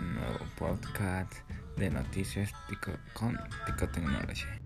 un nuevo podcast de noticias con Picotecnología.